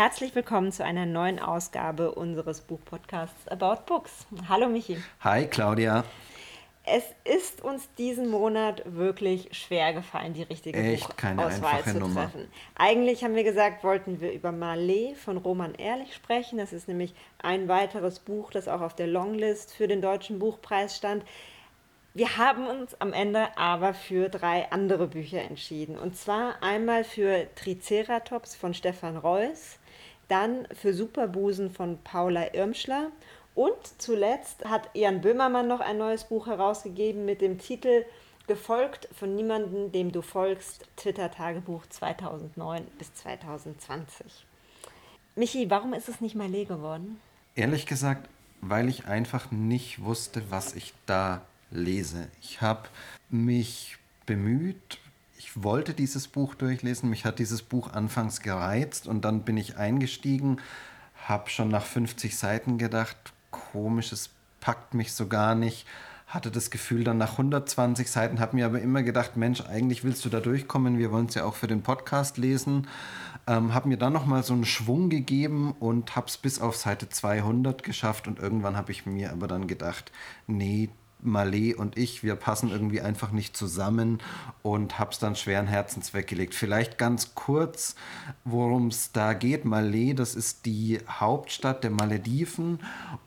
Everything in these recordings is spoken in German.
herzlich willkommen zu einer neuen Ausgabe unseres Buchpodcasts About Books. Hallo Michi. Hi Claudia. Es ist uns diesen Monat wirklich schwer gefallen, die richtige Echt keine Buchauswahl zu Nummer. treffen. Eigentlich haben wir gesagt, wollten wir über Malé von Roman Ehrlich sprechen. Das ist nämlich ein weiteres Buch, das auch auf der Longlist für den Deutschen Buchpreis stand. Wir haben uns am Ende aber für drei andere Bücher entschieden. Und zwar einmal für Triceratops von Stefan Reuss, dann für Superbusen von Paula Irmschler und zuletzt hat Jan Böhmermann noch ein neues Buch herausgegeben mit dem Titel Gefolgt von niemandem, dem du folgst, Twitter-Tagebuch 2009 bis 2020. Michi, warum ist es nicht Malé geworden? Ehrlich gesagt, weil ich einfach nicht wusste, was ich da lese. Ich habe mich bemüht, ich wollte dieses Buch durchlesen, mich hat dieses Buch anfangs gereizt und dann bin ich eingestiegen, habe schon nach 50 Seiten gedacht, komisch, es packt mich so gar nicht. Hatte das Gefühl dann nach 120 Seiten, habe mir aber immer gedacht, Mensch, eigentlich willst du da durchkommen, wir wollen es ja auch für den Podcast lesen. Ähm, habe mir dann nochmal so einen Schwung gegeben und habe es bis auf Seite 200 geschafft und irgendwann habe ich mir aber dann gedacht, nee, Malé und ich, wir passen irgendwie einfach nicht zusammen und habe es dann schweren Herzens weggelegt. Vielleicht ganz kurz, worum es da geht. Malé, das ist die Hauptstadt der Malediven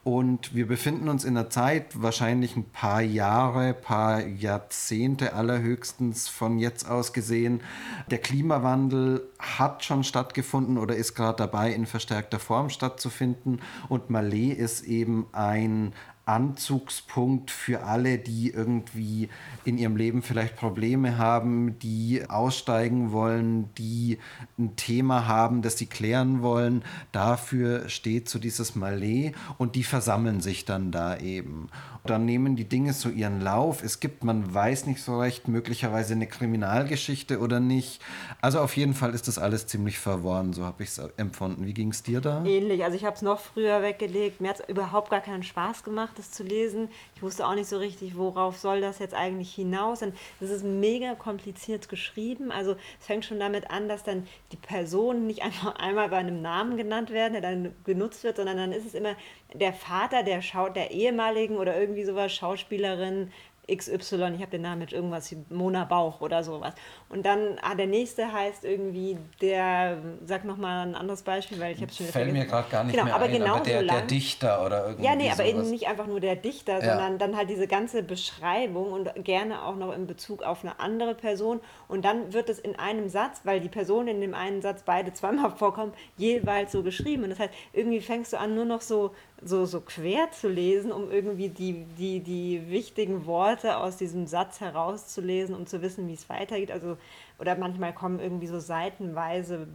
und wir befinden uns in einer Zeit, wahrscheinlich ein paar Jahre, paar Jahrzehnte allerhöchstens von jetzt aus gesehen. Der Klimawandel hat schon stattgefunden oder ist gerade dabei, in verstärkter Form stattzufinden und Malé ist eben ein Anzugspunkt für alle, die irgendwie in ihrem Leben vielleicht Probleme haben, die aussteigen wollen, die ein Thema haben, das sie klären wollen. Dafür steht so dieses Malais und die versammeln sich dann da eben. Dann nehmen die Dinge so ihren Lauf. Es gibt, man weiß nicht so recht, möglicherweise eine Kriminalgeschichte oder nicht. Also auf jeden Fall ist das alles ziemlich verworren, so habe ich es empfunden. Wie ging es dir da? Ähnlich, also ich habe es noch früher weggelegt. Mir hat es überhaupt gar keinen Spaß gemacht gemacht, das zu lesen. Ich wusste auch nicht so richtig, worauf soll das jetzt eigentlich hinaus. Und das ist mega kompliziert geschrieben. Also es fängt schon damit an, dass dann die Personen nicht einfach einmal bei einem Namen genannt werden, der dann genutzt wird, sondern dann ist es immer der Vater der, Schau der ehemaligen oder irgendwie sowas Schauspielerin XY, ich habe den Namen mit irgendwas wie Mona Bauch oder sowas. Und dann, ah, der nächste heißt irgendwie der, sag nochmal ein anderes Beispiel, weil ich habe schon Fällt mir gerade gar nicht genau, mehr aber ein, genau aber der, so der Dichter oder irgendwie Ja, nee, aber sowas. eben nicht einfach nur der Dichter, ja. sondern dann halt diese ganze Beschreibung und gerne auch noch in Bezug auf eine andere Person. Und dann wird es in einem Satz, weil die Personen in dem einen Satz beide zweimal vorkommen, jeweils so geschrieben. Und das heißt, irgendwie fängst du an, nur noch so so, so quer zu lesen, um irgendwie die, die, die wichtigen Worte aus diesem Satz herauszulesen, um zu wissen, wie es weitergeht. Also, oder manchmal kommen irgendwie so seitenweise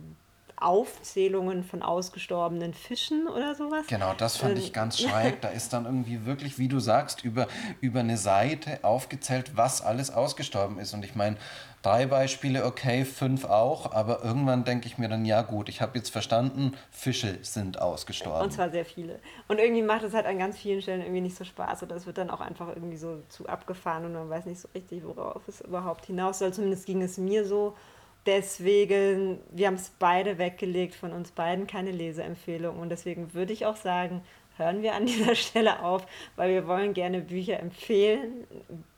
Aufzählungen von ausgestorbenen Fischen oder sowas. Genau, das fand ich ähm, ganz schräg. Da ist dann irgendwie wirklich, wie du sagst, über, über eine Seite aufgezählt, was alles ausgestorben ist. Und ich meine, drei Beispiele, okay, fünf auch, aber irgendwann denke ich mir dann, ja gut, ich habe jetzt verstanden, Fische sind ausgestorben. Und zwar sehr viele. Und irgendwie macht es halt an ganz vielen Stellen irgendwie nicht so Spaß oder es wird dann auch einfach irgendwie so zu abgefahren und man weiß nicht so richtig, worauf es überhaupt hinaus soll. Zumindest ging es mir so. Deswegen, wir haben es beide weggelegt, von uns beiden keine Leseempfehlung. Und deswegen würde ich auch sagen, hören wir an dieser Stelle auf, weil wir wollen gerne Bücher empfehlen,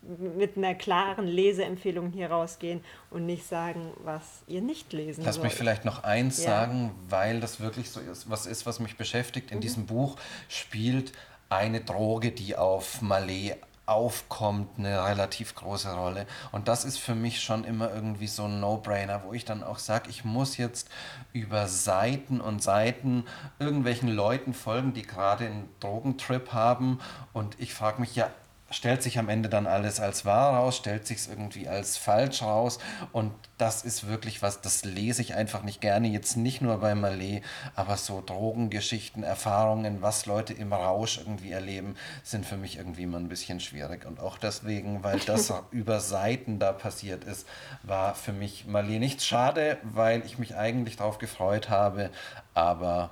mit einer klaren Leseempfehlung hier rausgehen und nicht sagen, was ihr nicht lesen Lass sollt. mich vielleicht noch eins ja. sagen, weil das wirklich so ist, was ist, was mich beschäftigt. In mhm. diesem Buch spielt eine Droge, die auf Malé aufkommt, eine relativ große Rolle. Und das ist für mich schon immer irgendwie so ein No-Brainer, wo ich dann auch sage, ich muss jetzt über Seiten und Seiten irgendwelchen Leuten folgen, die gerade einen Drogentrip haben. Und ich frage mich ja, stellt sich am Ende dann alles als wahr raus, stellt sich es irgendwie als falsch raus. Und das ist wirklich was, das lese ich einfach nicht gerne, jetzt nicht nur bei Malé, aber so Drogengeschichten, Erfahrungen, was Leute im Rausch irgendwie erleben, sind für mich irgendwie immer ein bisschen schwierig. Und auch deswegen, weil das über Seiten da passiert ist, war für mich Malé nichts. Schade, weil ich mich eigentlich darauf gefreut habe, aber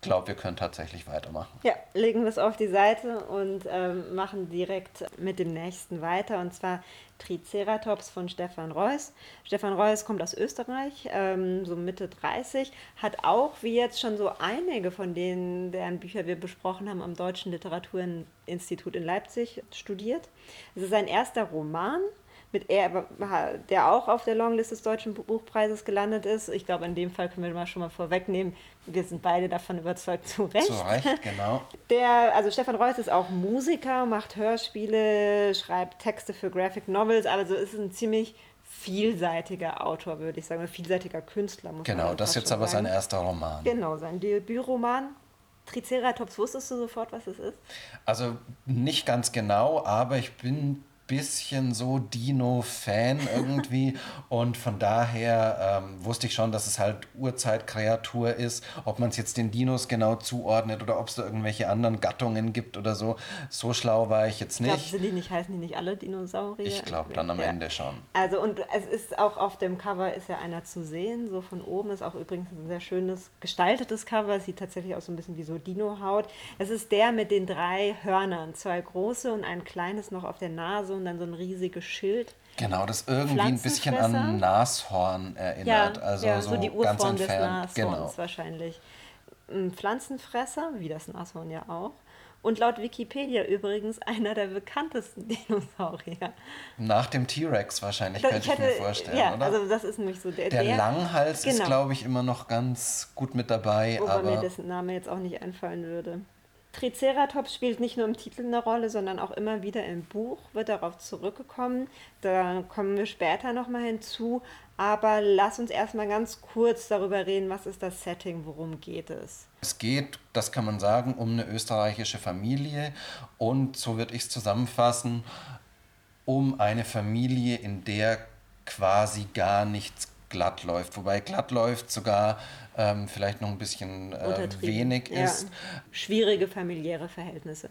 glaube, wir können tatsächlich weitermachen. Ja, legen wir es auf die Seite und ähm, machen direkt mit dem nächsten weiter. Und zwar Triceratops von Stefan Reuss. Stefan Reuss kommt aus Österreich, ähm, so Mitte 30, hat auch, wie jetzt schon so einige von denen, deren Bücher wir besprochen haben, am Deutschen Literaturinstitut in Leipzig studiert. Es ist sein erster Roman mit er, der auch auf der Longlist des Deutschen Buchpreises gelandet ist. Ich glaube, in dem Fall können wir mal schon mal vorwegnehmen, wir sind beide davon überzeugt, zu Recht. Zu Recht, genau. Der, also Stefan Reuss ist auch Musiker, macht Hörspiele, schreibt Texte für Graphic Novels, also ist ein ziemlich vielseitiger Autor, würde ich sagen, ein vielseitiger Künstler. Muss genau, das ist jetzt aber sein erster Roman. Genau, sein Debütroman. Triceratops, wusstest du sofort, was es ist? Also nicht ganz genau, aber ich bin bisschen so Dino-Fan irgendwie und von daher ähm, wusste ich schon, dass es halt Urzeitkreatur ist. Ob man es jetzt den Dinos genau zuordnet oder ob es da irgendwelche anderen Gattungen gibt oder so, so schlau war ich jetzt nicht. Ich glaube, die nicht, heißen die nicht alle Dinosaurier? Ich glaube dann am ja. Ende schon. Also und es ist auch auf dem Cover ist ja einer zu sehen, so von oben ist auch übrigens ein sehr schönes gestaltetes Cover, sieht tatsächlich auch so ein bisschen wie so Dino-Haut. Es ist der mit den drei Hörnern, zwei große und ein kleines noch auf der Nase und dann so ein riesiges Schild. Genau, das irgendwie ein bisschen an Nashorn erinnert. Ja, also ja, so, so die Urform des Nashorns genau. wahrscheinlich. Ein Pflanzenfresser, wie das Nashorn ja auch. Und laut Wikipedia übrigens einer der bekanntesten Dinosaurier. Nach dem T-Rex wahrscheinlich, könnte ich, hätte, ich, mir vorstellen, ja, oder? also das ist nämlich so der... Der, der Langhals genau. ist, glaube ich, immer noch ganz gut mit dabei. Wobei aber mir dessen Name jetzt auch nicht einfallen würde. Triceratops spielt nicht nur im Titel eine Rolle, sondern auch immer wieder im Buch, wird darauf zurückgekommen. Da kommen wir später nochmal hinzu. Aber lass uns erstmal ganz kurz darüber reden, was ist das Setting, worum geht es? Es geht, das kann man sagen, um eine österreichische Familie und, so würde ich es zusammenfassen, um eine Familie, in der quasi gar nichts glatt läuft. Wobei glatt läuft sogar ähm, vielleicht noch ein bisschen äh, wenig ja. ist. Schwierige familiäre Verhältnisse.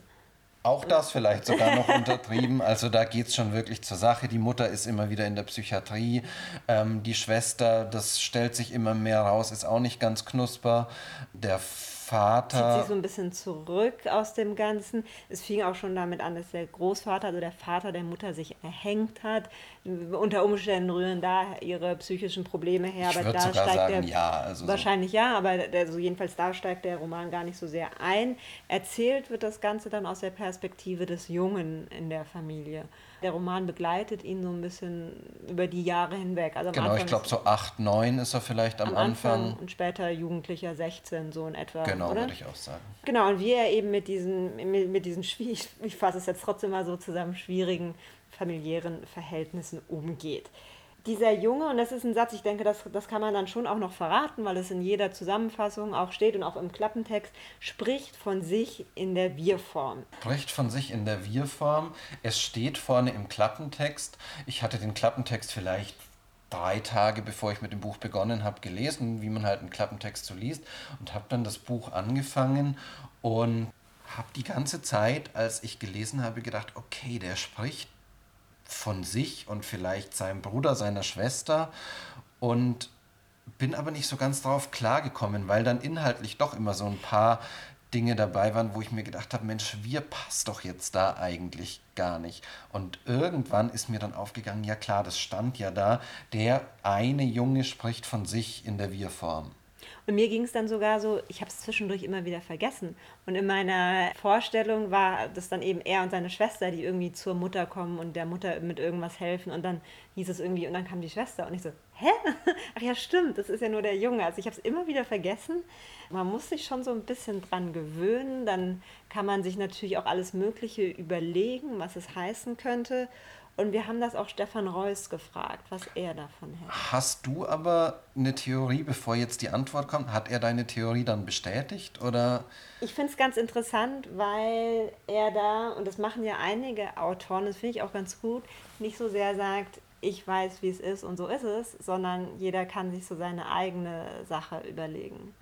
Auch das vielleicht sogar noch untertrieben. Also da geht es schon wirklich zur Sache. Die Mutter ist immer wieder in der Psychiatrie. Ähm, die Schwester, das stellt sich immer mehr raus, ist auch nicht ganz knusper. Der Vater. Zieht sich so ein bisschen zurück aus dem Ganzen. Es fing auch schon damit an, dass der Großvater, also der Vater der Mutter, sich erhängt hat. Unter Umständen rühren da ihre psychischen Probleme her. Ich aber da sogar steigt sagen, der, ja. Also wahrscheinlich so. ja, aber der, also jedenfalls da steigt der Roman gar nicht so sehr ein. Erzählt wird das Ganze dann aus der Perspektive des Jungen in der Familie. Der Roman begleitet ihn so ein bisschen über die Jahre hinweg. Also genau, Anfang ich glaube so 8, 9 ist er vielleicht am, am Anfang. Anfang. Und später Jugendlicher 16, so in etwa. Genau, würde ich auch sagen. Genau, und wie er eben mit diesen, mit, mit diesen ich, ich fasse es jetzt trotzdem mal so zusammen, schwierigen familiären Verhältnissen umgeht dieser Junge, und das ist ein Satz, ich denke, das, das kann man dann schon auch noch verraten, weil es in jeder Zusammenfassung auch steht und auch im Klappentext, spricht von sich in der Wir-Form. Spricht von sich in der Wir-Form. Es steht vorne im Klappentext. Ich hatte den Klappentext vielleicht drei Tage bevor ich mit dem Buch begonnen habe, gelesen, wie man halt einen Klappentext so liest und habe dann das Buch angefangen und habe die ganze Zeit, als ich gelesen habe, gedacht, okay, der spricht von sich und vielleicht seinem Bruder, seiner Schwester und bin aber nicht so ganz drauf klargekommen, weil dann inhaltlich doch immer so ein paar Dinge dabei waren, wo ich mir gedacht habe, Mensch, wir passt doch jetzt da eigentlich gar nicht. Und irgendwann ist mir dann aufgegangen, ja klar, das stand ja da, der eine Junge spricht von sich in der Wir-Form. Und mir ging es dann sogar so, ich habe es zwischendurch immer wieder vergessen. Und in meiner Vorstellung war das dann eben er und seine Schwester, die irgendwie zur Mutter kommen und der Mutter mit irgendwas helfen. Und dann hieß es irgendwie, und dann kam die Schwester. Und ich so, hä? Ach ja, stimmt, das ist ja nur der Junge. Also ich habe es immer wieder vergessen. Man muss sich schon so ein bisschen dran gewöhnen. Dann kann man sich natürlich auch alles Mögliche überlegen, was es heißen könnte. Und wir haben das auch Stefan Reuss gefragt, was er davon hält. Hast du aber eine Theorie, bevor jetzt die Antwort kommt? Hat er deine Theorie dann bestätigt oder? Ich finde es ganz interessant, weil er da, und das machen ja einige Autoren, das finde ich auch ganz gut, nicht so sehr sagt, ich weiß, wie es ist und so ist es, sondern jeder kann sich so seine eigene Sache überlegen.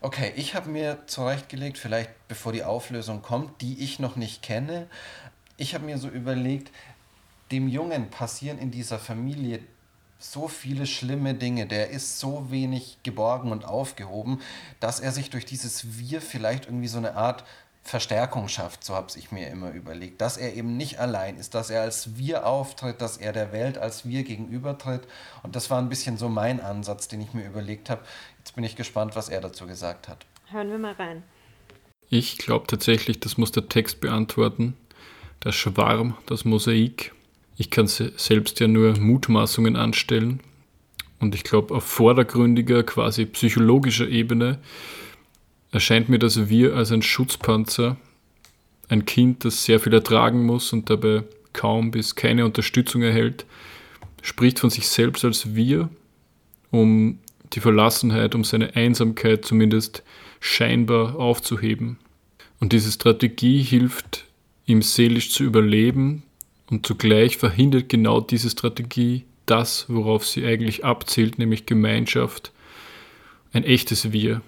Okay, ich habe mir zurechtgelegt, vielleicht bevor die Auflösung kommt, die ich noch nicht kenne. Ich habe mir so überlegt, dem Jungen passieren in dieser Familie so viele schlimme Dinge, der ist so wenig geborgen und aufgehoben, dass er sich durch dieses Wir vielleicht irgendwie so eine Art Verstärkung schafft, so habe ich mir immer überlegt, dass er eben nicht allein ist, dass er als wir auftritt, dass er der Welt als wir gegenübertritt. Und das war ein bisschen so mein Ansatz, den ich mir überlegt habe. Jetzt bin ich gespannt, was er dazu gesagt hat. Hören wir mal rein. Ich glaube tatsächlich, das muss der Text beantworten. Der Schwarm, das Mosaik. Ich kann selbst ja nur Mutmaßungen anstellen. Und ich glaube, auf vordergründiger, quasi psychologischer Ebene erscheint mir das Wir als ein Schutzpanzer, ein Kind, das sehr viel ertragen muss und dabei kaum bis keine Unterstützung erhält, spricht von sich selbst als Wir, um die Verlassenheit, um seine Einsamkeit zumindest scheinbar aufzuheben. Und diese Strategie hilft ihm seelisch zu überleben und zugleich verhindert genau diese Strategie das, worauf sie eigentlich abzielt, nämlich Gemeinschaft, ein echtes Wir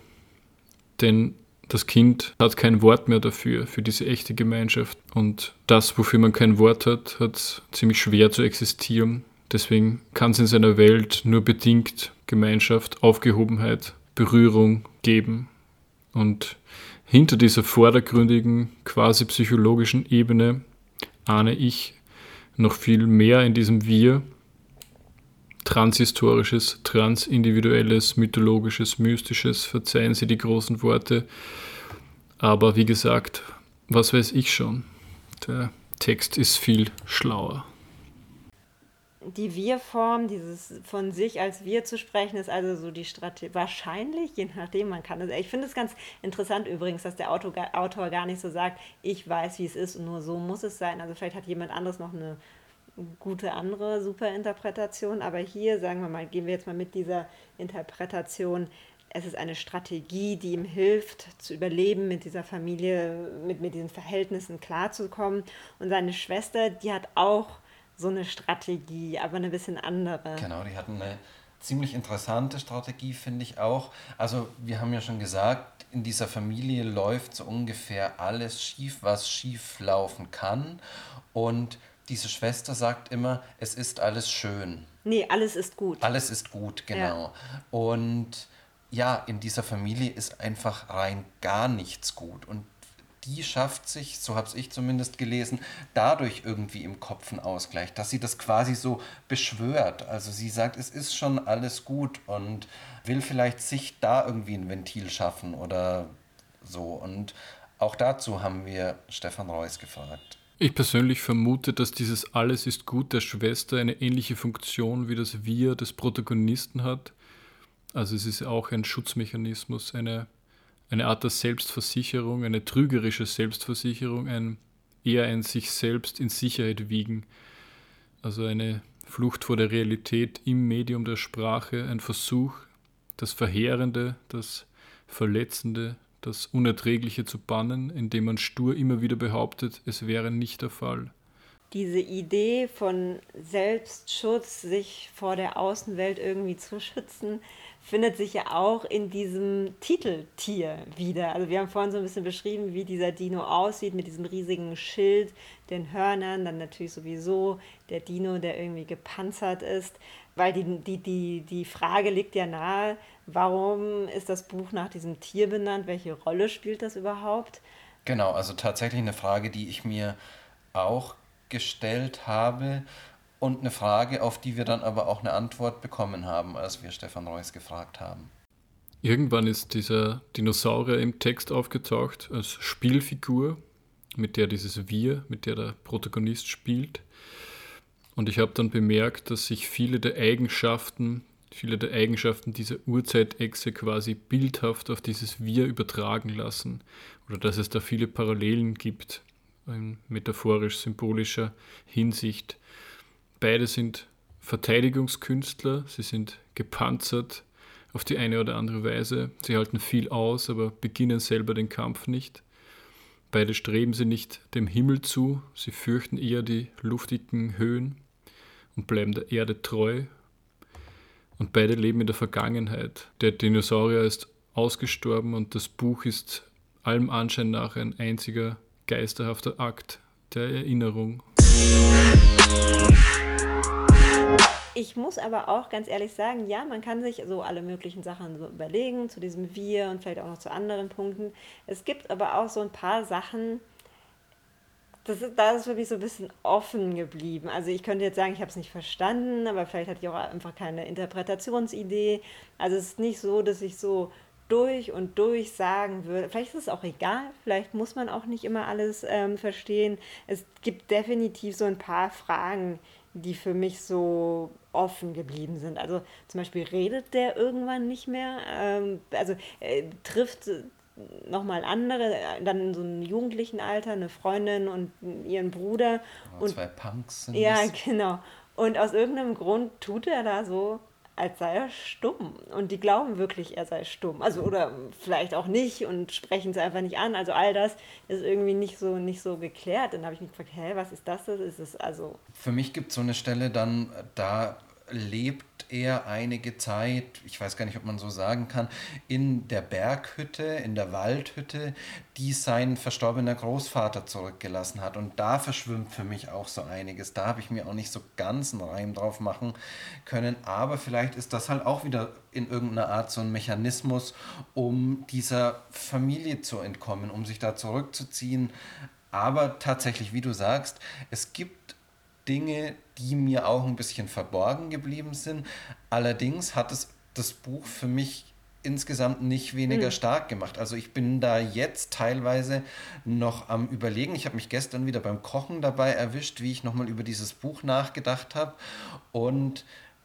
denn das Kind hat kein Wort mehr dafür, für diese echte Gemeinschaft. Und das, wofür man kein Wort hat, hat ziemlich schwer zu existieren. Deswegen kann es in seiner Welt nur bedingt Gemeinschaft, Aufgehobenheit, Berührung geben. Und hinter dieser vordergründigen, quasi psychologischen Ebene ahne ich noch viel mehr in diesem Wir, transhistorisches, transindividuelles, mythologisches, mystisches, verzeihen Sie die großen Worte. Aber wie gesagt, was weiß ich schon? Der Text ist viel schlauer. Die Wir-Form, dieses von sich als Wir zu sprechen, ist also so die Strategie. Wahrscheinlich, je nachdem, man kann es. Ich finde es ganz interessant übrigens, dass der Autor, Autor gar nicht so sagt, ich weiß, wie es ist und nur so muss es sein. Also vielleicht hat jemand anderes noch eine gute andere Superinterpretation, aber hier sagen wir mal, gehen wir jetzt mal mit dieser Interpretation. Es ist eine Strategie, die ihm hilft, zu überleben, mit dieser Familie, mit, mit diesen Verhältnissen klarzukommen. Und seine Schwester, die hat auch so eine Strategie, aber eine bisschen andere. Genau, die hat eine ziemlich interessante Strategie, finde ich auch. Also wir haben ja schon gesagt, in dieser Familie läuft so ungefähr alles schief, was schief laufen kann. Und diese Schwester sagt immer, es ist alles schön. Nee, alles ist gut. Alles ist gut, genau. Ja. Und ja, in dieser Familie ist einfach rein gar nichts gut. Und die schafft sich, so habe ich zumindest gelesen, dadurch irgendwie im Kopf einen Ausgleich, dass sie das quasi so beschwört. Also sie sagt, es ist schon alles gut und will vielleicht sich da irgendwie ein Ventil schaffen oder so. Und auch dazu haben wir Stefan Reuss gefragt. Ich persönlich vermute, dass dieses Alles ist gut der Schwester eine ähnliche Funktion wie das Wir des Protagonisten hat. Also es ist auch ein Schutzmechanismus, eine, eine Art der Selbstversicherung, eine trügerische Selbstversicherung, ein, eher ein sich selbst in Sicherheit wiegen. Also eine Flucht vor der Realität im Medium der Sprache, ein Versuch, das Verheerende, das Verletzende, das Unerträgliche zu bannen, indem man stur immer wieder behauptet, es wäre nicht der Fall. Diese Idee von Selbstschutz, sich vor der Außenwelt irgendwie zu schützen, findet sich ja auch in diesem Titeltier wieder. Also wir haben vorhin so ein bisschen beschrieben, wie dieser Dino aussieht mit diesem riesigen Schild, den Hörnern, dann natürlich sowieso der Dino, der irgendwie gepanzert ist, weil die, die, die, die Frage liegt ja nahe, warum ist das Buch nach diesem Tier benannt? Welche Rolle spielt das überhaupt? Genau, also tatsächlich eine Frage, die ich mir auch gestellt habe und eine Frage, auf die wir dann aber auch eine Antwort bekommen haben, als wir Stefan Reuss gefragt haben. Irgendwann ist dieser Dinosaurier im Text aufgetaucht als Spielfigur, mit der dieses Wir, mit der der Protagonist spielt. Und ich habe dann bemerkt, dass sich viele der Eigenschaften, viele der Eigenschaften dieser Urzeitechse quasi bildhaft auf dieses Wir übertragen lassen. Oder dass es da viele Parallelen gibt, in metaphorisch-symbolischer Hinsicht. Beide sind Verteidigungskünstler, sie sind gepanzert auf die eine oder andere Weise. Sie halten viel aus, aber beginnen selber den Kampf nicht. Beide streben sie nicht dem Himmel zu, sie fürchten eher die luftigen Höhen und bleiben der Erde treu. Und beide leben in der Vergangenheit. Der Dinosaurier ist ausgestorben und das Buch ist allem Anschein nach ein einziger geisterhafter Akt der Erinnerung. Ich muss aber auch ganz ehrlich sagen, ja, man kann sich so alle möglichen Sachen so überlegen, zu diesem Wir und vielleicht auch noch zu anderen Punkten. Es gibt aber auch so ein paar Sachen, das ist, da ist für mich so ein bisschen offen geblieben. Also ich könnte jetzt sagen, ich habe es nicht verstanden, aber vielleicht hatte ich auch einfach keine Interpretationsidee. Also es ist nicht so, dass ich so durch und durch sagen würde, vielleicht ist es auch egal, vielleicht muss man auch nicht immer alles ähm, verstehen. Es gibt definitiv so ein paar Fragen, die für mich so offen geblieben sind. Also zum Beispiel redet der irgendwann nicht mehr, ähm, also äh, trifft nochmal andere, dann in so einem jugendlichen Alter, eine Freundin und ihren Bruder. Oh, und zwei Punks sind Ja, das. genau. Und aus irgendeinem Grund tut er da so, als sei er stumm. Und die glauben wirklich, er sei stumm. Also, oder vielleicht auch nicht und sprechen es einfach nicht an. Also, all das ist irgendwie nicht so, nicht so geklärt. Dann habe ich mich gefragt, hä, was ist das? Ist es also. Für mich gibt es so eine Stelle dann, da lebt er einige Zeit, ich weiß gar nicht, ob man so sagen kann, in der Berghütte, in der Waldhütte, die sein verstorbener Großvater zurückgelassen hat. Und da verschwimmt für mich auch so einiges. Da habe ich mir auch nicht so ganz einen Reim drauf machen können. Aber vielleicht ist das halt auch wieder in irgendeiner Art so ein Mechanismus, um dieser Familie zu entkommen, um sich da zurückzuziehen. Aber tatsächlich, wie du sagst, es gibt Dinge, die mir auch ein bisschen verborgen geblieben sind. Allerdings hat es das Buch für mich insgesamt nicht weniger mhm. stark gemacht. Also ich bin da jetzt teilweise noch am Überlegen. Ich habe mich gestern wieder beim Kochen dabei erwischt, wie ich nochmal über dieses Buch nachgedacht habe. Und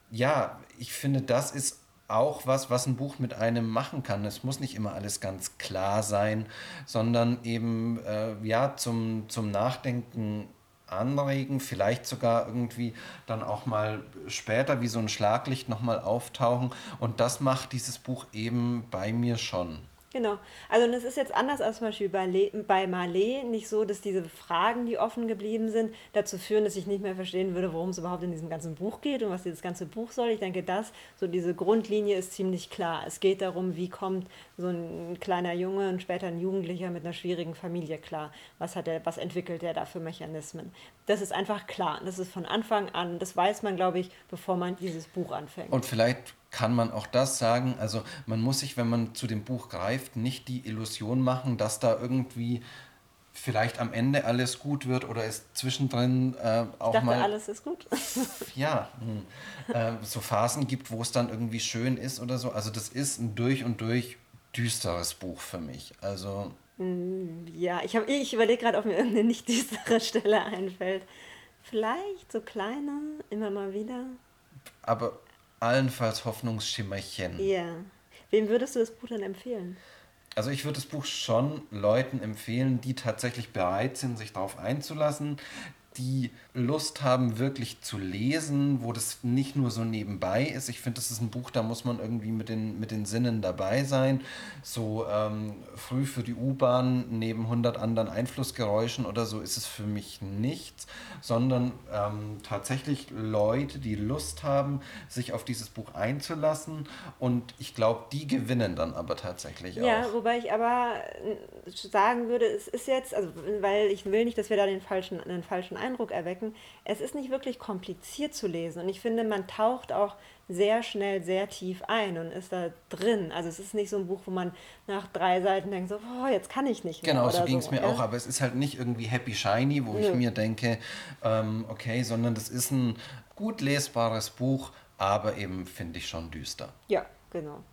ja, ich finde, das ist auch was, was ein Buch mit einem machen kann. Es muss nicht immer alles ganz klar sein, sondern eben äh, ja zum, zum Nachdenken anregen, vielleicht sogar irgendwie dann auch mal später wie so ein Schlaglicht nochmal auftauchen. Und das macht dieses Buch eben bei mir schon. Genau. Also es ist jetzt anders als zum Beispiel bei, Le bei Marley nicht so, dass diese Fragen, die offen geblieben sind, dazu führen, dass ich nicht mehr verstehen würde, worum es überhaupt in diesem ganzen Buch geht und was dieses ganze Buch soll. Ich denke, das, so diese Grundlinie ist ziemlich klar. Es geht darum, wie kommt so ein kleiner Junge und später ein Jugendlicher mit einer schwierigen Familie klar. Was, hat er, was entwickelt er da für Mechanismen? Das ist einfach klar. Das ist von Anfang an, das weiß man, glaube ich, bevor man dieses Buch anfängt. Und vielleicht kann man auch das sagen. Also man muss sich, wenn man zu dem Buch greift, nicht die Illusion machen, dass da irgendwie vielleicht am Ende alles gut wird oder es zwischendrin äh, auch ich dachte, mal alles ist gut. ja, äh, so Phasen gibt, wo es dann irgendwie schön ist oder so. Also das ist ein durch und durch düsteres Buch für mich. Also mm, ja, ich, ich überlege gerade, ob mir irgendeine nicht düstere Stelle einfällt. Vielleicht so kleine, immer mal wieder. Aber allenfalls Hoffnungsschimmerchen. Ja. Wem würdest du das Buch denn empfehlen? Also ich würde das Buch schon Leuten empfehlen, die tatsächlich bereit sind, sich darauf einzulassen, die Lust haben, wirklich zu lesen, wo das nicht nur so nebenbei ist. Ich finde, das ist ein Buch, da muss man irgendwie mit den, mit den Sinnen dabei sein. So ähm, früh für die U-Bahn neben 100 anderen Einflussgeräuschen oder so ist es für mich nichts, sondern ähm, tatsächlich Leute, die Lust haben, sich auf dieses Buch einzulassen. Und ich glaube, die gewinnen dann aber tatsächlich ja, auch. Ja, wobei ich aber äh, sagen würde, es ist jetzt, also weil ich will nicht, dass wir da den falschen, den falschen Eindruck erwecken. Es ist nicht wirklich kompliziert zu lesen und ich finde, man taucht auch sehr schnell sehr tief ein und ist da drin. Also es ist nicht so ein Buch, wo man nach drei Seiten denkt, so, oh, jetzt kann ich nicht mehr. Genau, so ging es so, mir ja? auch, aber es ist halt nicht irgendwie happy shiny, wo Nö. ich mir denke, ähm, okay, sondern das ist ein gut lesbares Buch, aber eben finde ich schon düster. Ja, genau.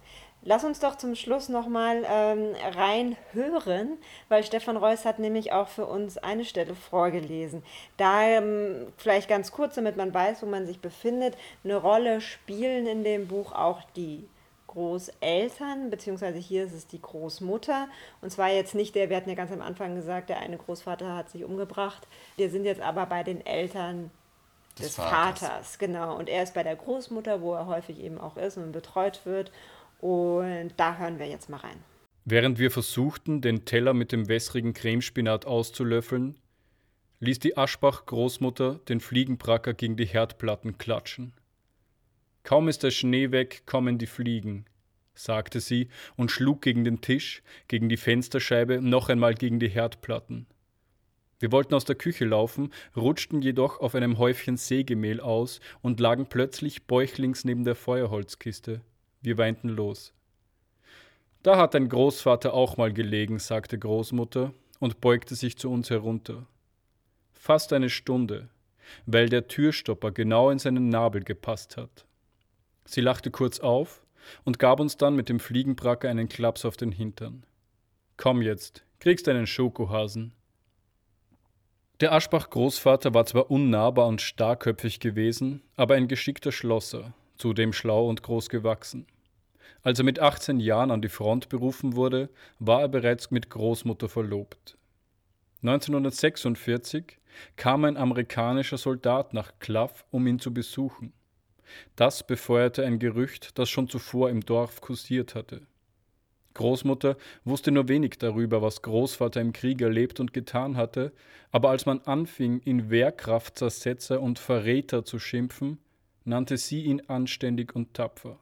Lass uns doch zum Schluss nochmal ähm, reinhören, weil Stefan Reuss hat nämlich auch für uns eine Stelle vorgelesen. Da ähm, vielleicht ganz kurz, damit man weiß, wo man sich befindet, eine Rolle spielen in dem Buch auch die Großeltern, beziehungsweise hier ist es die Großmutter. Und zwar jetzt nicht der, wir hatten ja ganz am Anfang gesagt, der eine Großvater hat sich umgebracht. Wir sind jetzt aber bei den Eltern des, des Vaters. Vaters. Genau. Und er ist bei der Großmutter, wo er häufig eben auch ist und betreut wird. Und da hören wir jetzt mal rein. Während wir versuchten, den Teller mit dem wässrigen Cremespinat auszulöffeln, ließ die Aschbach-Großmutter den Fliegenbracker gegen die Herdplatten klatschen. Kaum ist der Schnee weg, kommen die Fliegen, sagte sie und schlug gegen den Tisch, gegen die Fensterscheibe, noch einmal gegen die Herdplatten. Wir wollten aus der Küche laufen, rutschten jedoch auf einem Häufchen Sägemehl aus und lagen plötzlich bäuchlings neben der Feuerholzkiste. Wir weinten los. Da hat dein Großvater auch mal gelegen, sagte Großmutter und beugte sich zu uns herunter. Fast eine Stunde, weil der Türstopper genau in seinen Nabel gepasst hat. Sie lachte kurz auf und gab uns dann mit dem Fliegenbracker einen Klaps auf den Hintern. Komm jetzt, kriegst einen Schokohasen. Der Aschbach-Großvater war zwar unnahbar und starkköpfig gewesen, aber ein geschickter Schlosser, zudem schlau und groß gewachsen. Als er mit 18 Jahren an die Front berufen wurde, war er bereits mit Großmutter verlobt. 1946 kam ein amerikanischer Soldat nach Klaff, um ihn zu besuchen. Das befeuerte ein Gerücht, das schon zuvor im Dorf kursiert hatte. Großmutter wusste nur wenig darüber, was Großvater im Krieg erlebt und getan hatte, aber als man anfing, ihn Wehrkraftzersetzer und Verräter zu schimpfen, nannte sie ihn anständig und tapfer.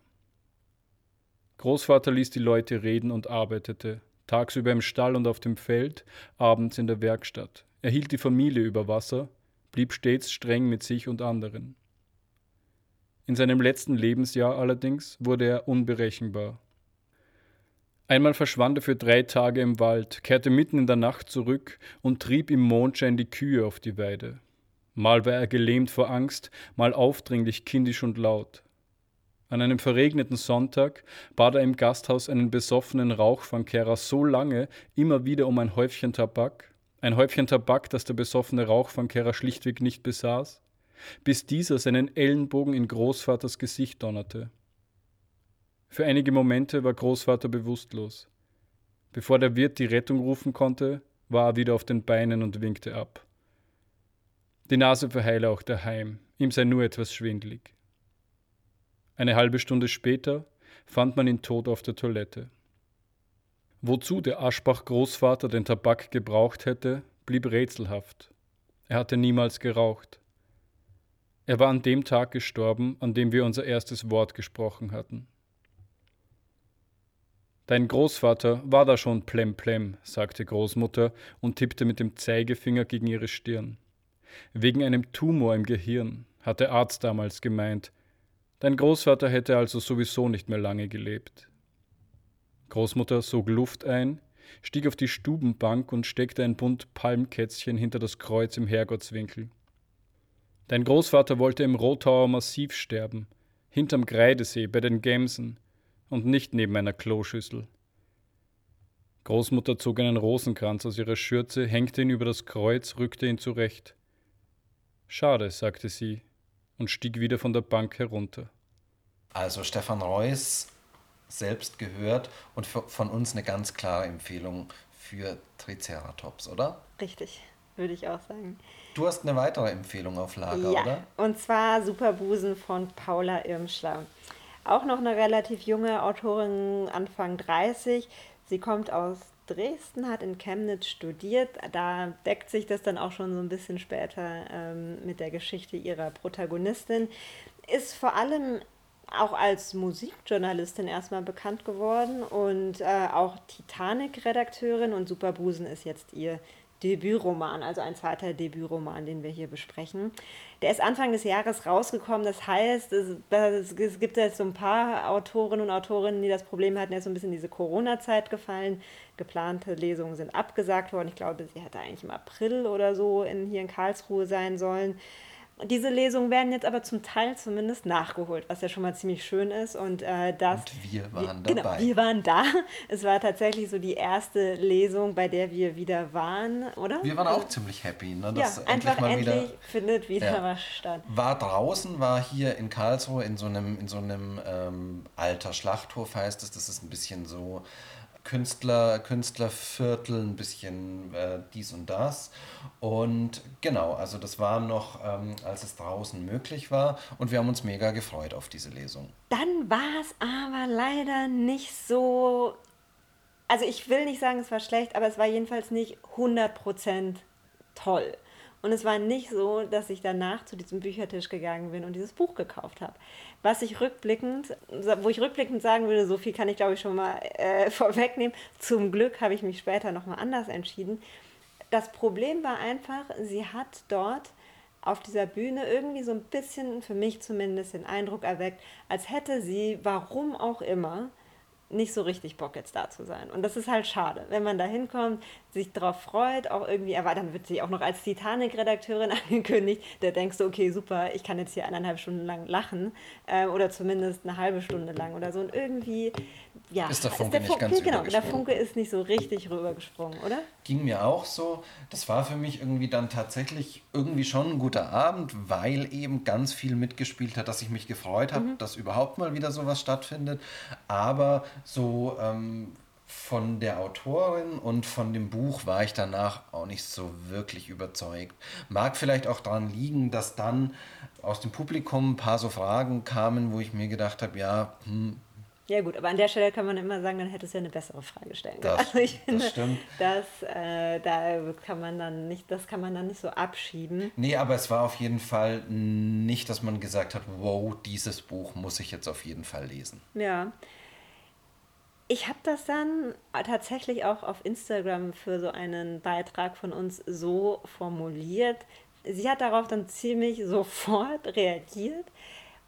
Großvater ließ die Leute reden und arbeitete, tagsüber im Stall und auf dem Feld, abends in der Werkstatt. Er hielt die Familie über Wasser, blieb stets streng mit sich und anderen. In seinem letzten Lebensjahr allerdings wurde er unberechenbar. Einmal verschwand er für drei Tage im Wald, kehrte mitten in der Nacht zurück und trieb im Mondschein die Kühe auf die Weide. Mal war er gelähmt vor Angst, mal aufdringlich kindisch und laut. An einem verregneten Sonntag bat er im Gasthaus einen besoffenen Rauchfangkehrer so lange immer wieder um ein Häufchen Tabak, ein Häufchen Tabak, das der besoffene Rauchfangkehrer schlichtweg nicht besaß, bis dieser seinen Ellenbogen in Großvaters Gesicht donnerte. Für einige Momente war Großvater bewusstlos. Bevor der Wirt die Rettung rufen konnte, war er wieder auf den Beinen und winkte ab. Die Nase verheile auch daheim, ihm sei nur etwas schwindlig. Eine halbe Stunde später fand man ihn tot auf der Toilette. Wozu der Aschbach-Großvater den Tabak gebraucht hätte, blieb rätselhaft. Er hatte niemals geraucht. Er war an dem Tag gestorben, an dem wir unser erstes Wort gesprochen hatten. Dein Großvater war da schon plemplem, sagte Großmutter und tippte mit dem Zeigefinger gegen ihre Stirn. Wegen einem Tumor im Gehirn, hat der Arzt damals gemeint. Dein Großvater hätte also sowieso nicht mehr lange gelebt. Großmutter sog Luft ein, stieg auf die Stubenbank und steckte ein Bund Palmkätzchen hinter das Kreuz im Herrgottswinkel. Dein Großvater wollte im Rothauer Massiv sterben, hinterm Greidesee bei den Gemsen, und nicht neben einer Kloschüssel. Großmutter zog einen Rosenkranz aus ihrer Schürze, hängte ihn über das Kreuz, rückte ihn zurecht. Schade, sagte sie und stieg wieder von der Bank herunter. Also Stefan Reuss selbst gehört und von uns eine ganz klare Empfehlung für Triceratops, oder? Richtig, würde ich auch sagen. Du hast eine weitere Empfehlung auf Lager, ja, oder? Und zwar Superbusen von Paula Irmschler auch noch eine relativ junge Autorin, Anfang 30. Sie kommt aus Dresden, hat in Chemnitz studiert. Da deckt sich das dann auch schon so ein bisschen später ähm, mit der Geschichte ihrer Protagonistin. Ist vor allem auch als Musikjournalistin erstmal bekannt geworden und äh, auch Titanic-Redakteurin und Superbusen ist jetzt ihr Debütroman, also ein zweiter Debütroman, den wir hier besprechen. Der ist Anfang des Jahres rausgekommen. Das heißt, es, es gibt jetzt so ein paar Autorinnen und Autorinnen, die das Problem hatten, jetzt so ein bisschen diese Corona-Zeit gefallen. Geplante Lesungen sind abgesagt worden. Ich glaube, sie hätte eigentlich im April oder so in, hier in Karlsruhe sein sollen. Diese Lesungen werden jetzt aber zum Teil zumindest nachgeholt, was ja schon mal ziemlich schön ist. Und äh, das. Und wir waren wir, genau, dabei. Genau, wir waren da. Es war tatsächlich so die erste Lesung, bei der wir wieder waren, oder? Wir waren auch ziemlich happy, ne? Dass ja, endlich einfach mal endlich wieder, findet wieder ja, was statt. War draußen, war hier in Karlsruhe in so einem, in so einem ähm, alter Schlachthof, heißt es. Das ist ein bisschen so Künstler, Künstlerviertel, ein bisschen äh, dies und das. Und genau, also das war noch, ähm, als es draußen möglich war. Und wir haben uns mega gefreut auf diese Lesung. Dann war es aber leider nicht so. Also ich will nicht sagen, es war schlecht, aber es war jedenfalls nicht 100% toll. Und es war nicht so, dass ich danach zu diesem Büchertisch gegangen bin und dieses Buch gekauft habe. Was ich rückblickend, wo ich rückblickend sagen würde, so viel kann ich glaube ich schon mal äh, vorwegnehmen. Zum Glück habe ich mich später nochmal anders entschieden. das Problem war einfach, sie hat dort auf dieser Bühne irgendwie so ein bisschen, für mich zumindest, den Eindruck erweckt, als hätte sie, warum auch immer, nicht so richtig Bock jetzt da zu sein. Und das ist halt schade, wenn man da hinkommt, sich darauf freut, auch irgendwie erwartet, dann wird sie auch noch als Titanic-Redakteurin angekündigt, da denkst du, okay, super, ich kann jetzt hier eineinhalb Stunden lang lachen äh, oder zumindest eine halbe Stunde lang oder so. Und irgendwie, ja, ist der Funke, ist der Funke nicht ganz Genau, der Funke ist nicht so richtig rübergesprungen, oder? Ging mir auch so. Das war für mich irgendwie dann tatsächlich irgendwie schon ein guter Abend, weil eben ganz viel mitgespielt hat, dass ich mich gefreut habe, mhm. dass überhaupt mal wieder sowas stattfindet. Aber so ähm, von der Autorin und von dem Buch war ich danach auch nicht so wirklich überzeugt. Mag vielleicht auch daran liegen, dass dann aus dem Publikum ein paar so Fragen kamen, wo ich mir gedacht habe, ja, hm, ja gut, aber an der Stelle kann man immer sagen, dann hätte es ja eine bessere Frage stellen können. Das, also ich finde, das stimmt. Das, äh, da kann man dann nicht, das kann man dann nicht so abschieben. Nee, aber es war auf jeden Fall nicht, dass man gesagt hat, wow, dieses Buch muss ich jetzt auf jeden Fall lesen. Ja. Ich habe das dann tatsächlich auch auf Instagram für so einen Beitrag von uns so formuliert. Sie hat darauf dann ziemlich sofort reagiert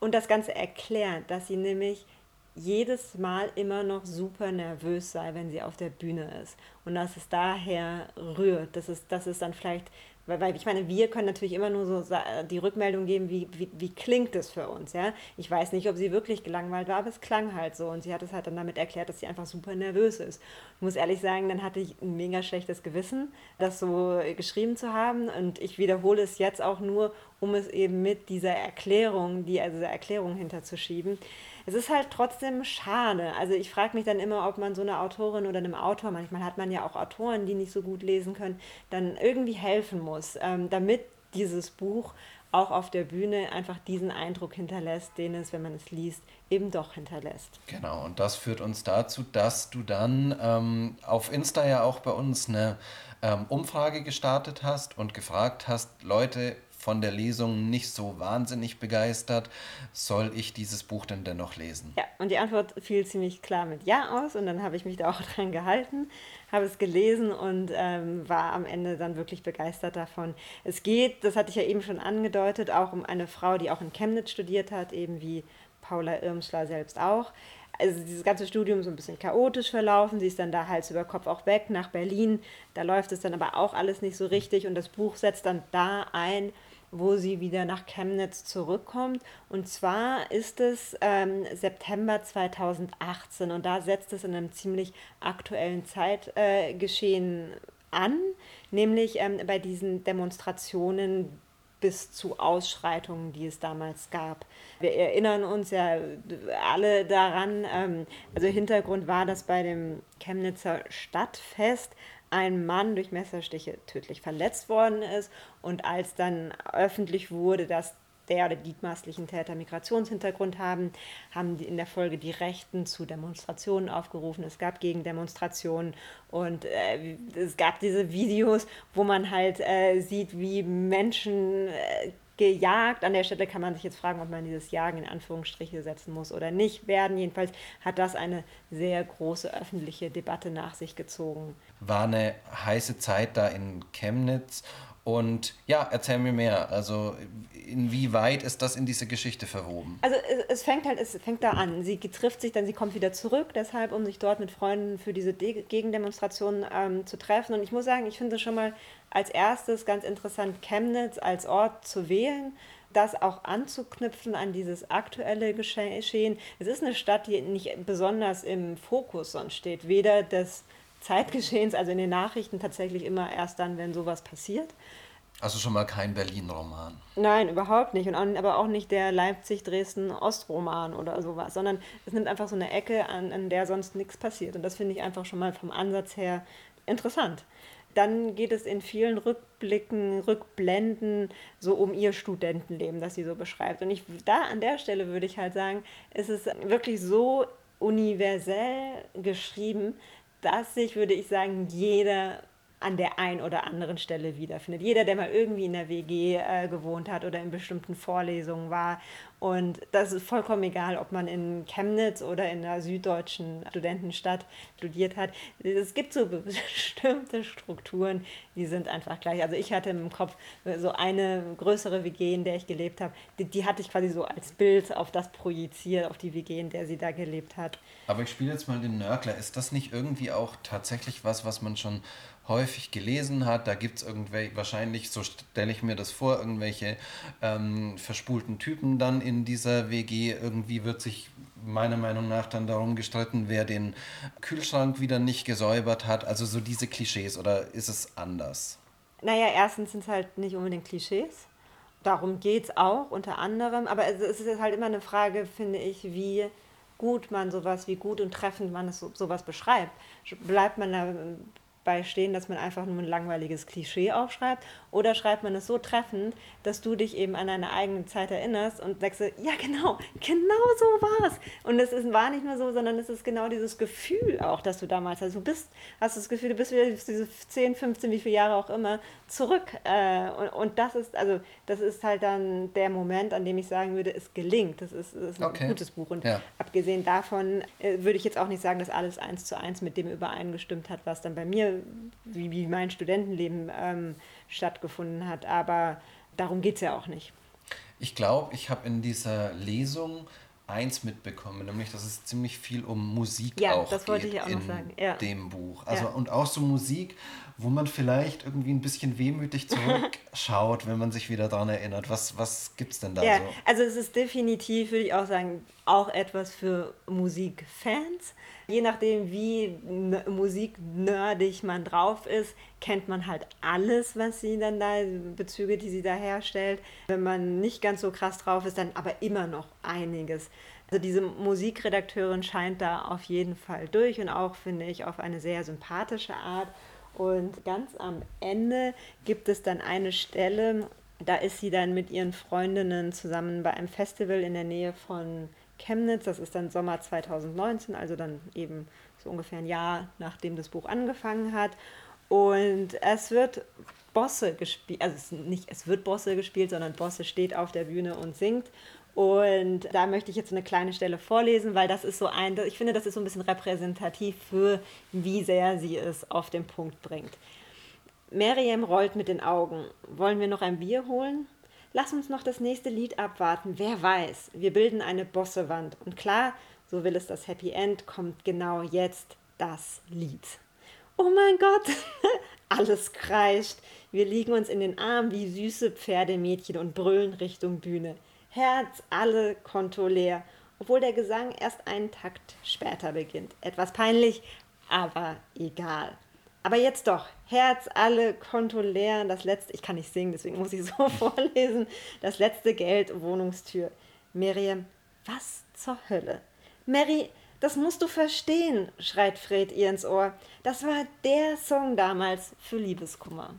und das Ganze erklärt, dass sie nämlich jedes Mal immer noch super nervös sei, wenn sie auf der Bühne ist. Und dass es daher rührt. Das ist, das ist dann vielleicht weil, weil ich meine, wir können natürlich immer nur so die Rückmeldung geben, wie, wie, wie klingt es für uns, ja. Ich weiß nicht, ob sie wirklich gelangweilt war, aber es klang halt so. Und sie hat es halt dann damit erklärt, dass sie einfach super nervös ist. Ich muss ehrlich sagen, dann hatte ich ein mega schlechtes Gewissen, das so geschrieben zu haben. Und ich wiederhole es jetzt auch nur, um es eben mit dieser Erklärung, die, also dieser Erklärung hinterzuschieben. Es ist halt trotzdem schade. Also ich frage mich dann immer, ob man so einer Autorin oder einem Autor, manchmal hat man ja auch Autoren, die nicht so gut lesen können, dann irgendwie helfen muss, ähm, damit dieses Buch auch auf der Bühne einfach diesen Eindruck hinterlässt, den es, wenn man es liest, eben doch hinterlässt. Genau, und das führt uns dazu, dass du dann ähm, auf Insta ja auch bei uns eine ähm, Umfrage gestartet hast und gefragt hast, Leute, von der Lesung nicht so wahnsinnig begeistert. Soll ich dieses Buch denn dennoch lesen? Ja, und die Antwort fiel ziemlich klar mit Ja aus und dann habe ich mich da auch dran gehalten, habe es gelesen und ähm, war am Ende dann wirklich begeistert davon. Es geht, das hatte ich ja eben schon angedeutet, auch um eine Frau, die auch in Chemnitz studiert hat, eben wie Paula Irmschler selbst auch also dieses ganze Studium so ein bisschen chaotisch verlaufen. Sie ist dann da Hals über Kopf auch weg nach Berlin. Da läuft es dann aber auch alles nicht so richtig und das Buch setzt dann da ein, wo sie wieder nach Chemnitz zurückkommt. Und zwar ist es ähm, September 2018 und da setzt es in einem ziemlich aktuellen Zeitgeschehen äh, an, nämlich ähm, bei diesen Demonstrationen bis zu Ausschreitungen, die es damals gab. Wir erinnern uns ja alle daran, ähm, also Hintergrund war, dass bei dem Chemnitzer Stadtfest ein Mann durch Messerstiche tödlich verletzt worden ist. Und als dann öffentlich wurde, dass der oder die maßlichen Täter Migrationshintergrund haben, haben die in der Folge die Rechten zu Demonstrationen aufgerufen. Es gab Gegendemonstrationen und äh, es gab diese Videos, wo man halt äh, sieht, wie Menschen äh, gejagt. An der Stelle kann man sich jetzt fragen, ob man dieses Jagen in Anführungsstriche setzen muss oder nicht werden. Jedenfalls hat das eine sehr große öffentliche Debatte nach sich gezogen. War eine heiße Zeit da in Chemnitz und ja, erzähl mir mehr. Also inwieweit ist das in diese Geschichte verwoben? Also es, es, fängt halt, es fängt da an. Sie trifft sich, dann sie kommt wieder zurück, deshalb, um sich dort mit Freunden für diese De Gegendemonstration ähm, zu treffen. Und ich muss sagen, ich finde schon mal als erstes ganz interessant, Chemnitz als Ort zu wählen das auch anzuknüpfen an dieses aktuelle Geschehen. Es ist eine Stadt, die nicht besonders im Fokus sonst steht, weder des Zeitgeschehens, also in den Nachrichten tatsächlich immer erst dann, wenn sowas passiert. Also schon mal kein Berlin-Roman. Nein, überhaupt nicht. Und aber auch nicht der Leipzig-Dresden-Ost-Roman oder sowas, sondern es nimmt einfach so eine Ecke, an, an der sonst nichts passiert. Und das finde ich einfach schon mal vom Ansatz her interessant. Dann geht es in vielen Rückblicken, Rückblenden so um ihr Studentenleben, das sie so beschreibt. Und ich, da an der Stelle würde ich halt sagen, es ist wirklich so universell geschrieben, dass sich, würde ich sagen, jeder an der einen oder anderen Stelle wiederfindet. Jeder, der mal irgendwie in der WG äh, gewohnt hat oder in bestimmten Vorlesungen war Und das ist vollkommen egal, ob man in Chemnitz oder in einer süddeutschen Studentenstadt studiert hat. Es gibt so bestimmte Strukturen, die sind einfach gleich. Also ich hatte im Kopf so eine größere WG, in der ich gelebt habe, die, die hatte ich quasi so als Bild auf das projiziert, auf die WG, in der sie da gelebt hat. Aber ich spiele jetzt mal den Nörgler. Ist das nicht irgendwie auch tatsächlich was, was man schon häufig gelesen hat. Da gibt es irgendwelche, wahrscheinlich, so stelle ich mir das vor, irgendwelche ähm, verspulten Typen dann in dieser WG. Irgendwie wird sich meiner Meinung nach dann darum gestritten, wer den Kühlschrank wieder nicht gesäubert hat. Also so diese Klischees oder ist es anders? Naja, erstens sind es halt nicht unbedingt Klischees. Darum geht es auch unter anderem. Aber es ist halt immer eine Frage, finde ich, wie gut man sowas, wie gut und treffend man es, sowas beschreibt. Bleibt man da bei stehen, dass man einfach nur ein langweiliges Klischee aufschreibt? Oder schreibt man es so treffend, dass du dich eben an deine eigene Zeit erinnerst und sagst, ja genau, genau so war es. Und es ist, war nicht nur so, sondern es ist genau dieses Gefühl auch, dass du damals hast. Du bist, hast das Gefühl, du bist wieder diese 10, 15, wie viele Jahre auch immer zurück. Äh, und, und das ist, also das ist halt dann der Moment, an dem ich sagen würde, es gelingt. Das ist, das ist ein okay. gutes Buch. Und ja. abgesehen davon äh, würde ich jetzt auch nicht sagen, dass alles eins zu eins mit dem übereingestimmt hat, was dann bei mir wie, wie mein Studentenleben ähm, stattgefunden hat. Aber darum geht es ja auch nicht. Ich glaube, ich habe in dieser Lesung eins mitbekommen, nämlich dass es ziemlich viel um Musik ja, auch das wollte geht ich auch noch sagen. Ja. dem Buch. Also ja. und auch so Musik, wo man vielleicht irgendwie ein bisschen wehmütig zurückschaut, wenn man sich wieder daran erinnert. Was, was gibt es denn da ja, so? Also es ist definitiv, würde ich auch sagen, auch etwas für Musikfans. Je nachdem, wie musiknerdig man drauf ist, kennt man halt alles, was sie dann da, Bezüge, die sie da herstellt. Wenn man nicht ganz so krass drauf ist, dann aber immer noch einiges. Also diese Musikredakteurin scheint da auf jeden Fall durch und auch, finde ich, auf eine sehr sympathische Art. Und ganz am Ende gibt es dann eine Stelle, da ist sie dann mit ihren Freundinnen zusammen bei einem Festival in der Nähe von Chemnitz. Das ist dann Sommer 2019, also dann eben so ungefähr ein Jahr, nachdem das Buch angefangen hat. Und es wird Bosse gespielt, also es, nicht, es wird Bosse gespielt, sondern Bosse steht auf der Bühne und singt. Und da möchte ich jetzt eine kleine Stelle vorlesen, weil das ist so ein, ich finde, das ist so ein bisschen repräsentativ für, wie sehr sie es auf den Punkt bringt. Miriam rollt mit den Augen. Wollen wir noch ein Bier holen? Lass uns noch das nächste Lied abwarten. Wer weiß, wir bilden eine Bossewand. Und klar, so will es das Happy End, kommt genau jetzt das Lied. Oh mein Gott, alles kreischt. Wir liegen uns in den Armen wie süße Pferdemädchen und brüllen Richtung Bühne. Herz, alle Konto leer, obwohl der Gesang erst einen Takt später beginnt. Etwas peinlich, aber egal. Aber jetzt doch, Herz, alle Konto leer, das letzte, ich kann nicht singen, deswegen muss ich so vorlesen, das letzte Geld, Wohnungstür. Miriam, was zur Hölle? Mary, das musst du verstehen, schreit Fred ihr ins Ohr. Das war der Song damals für Liebeskummer.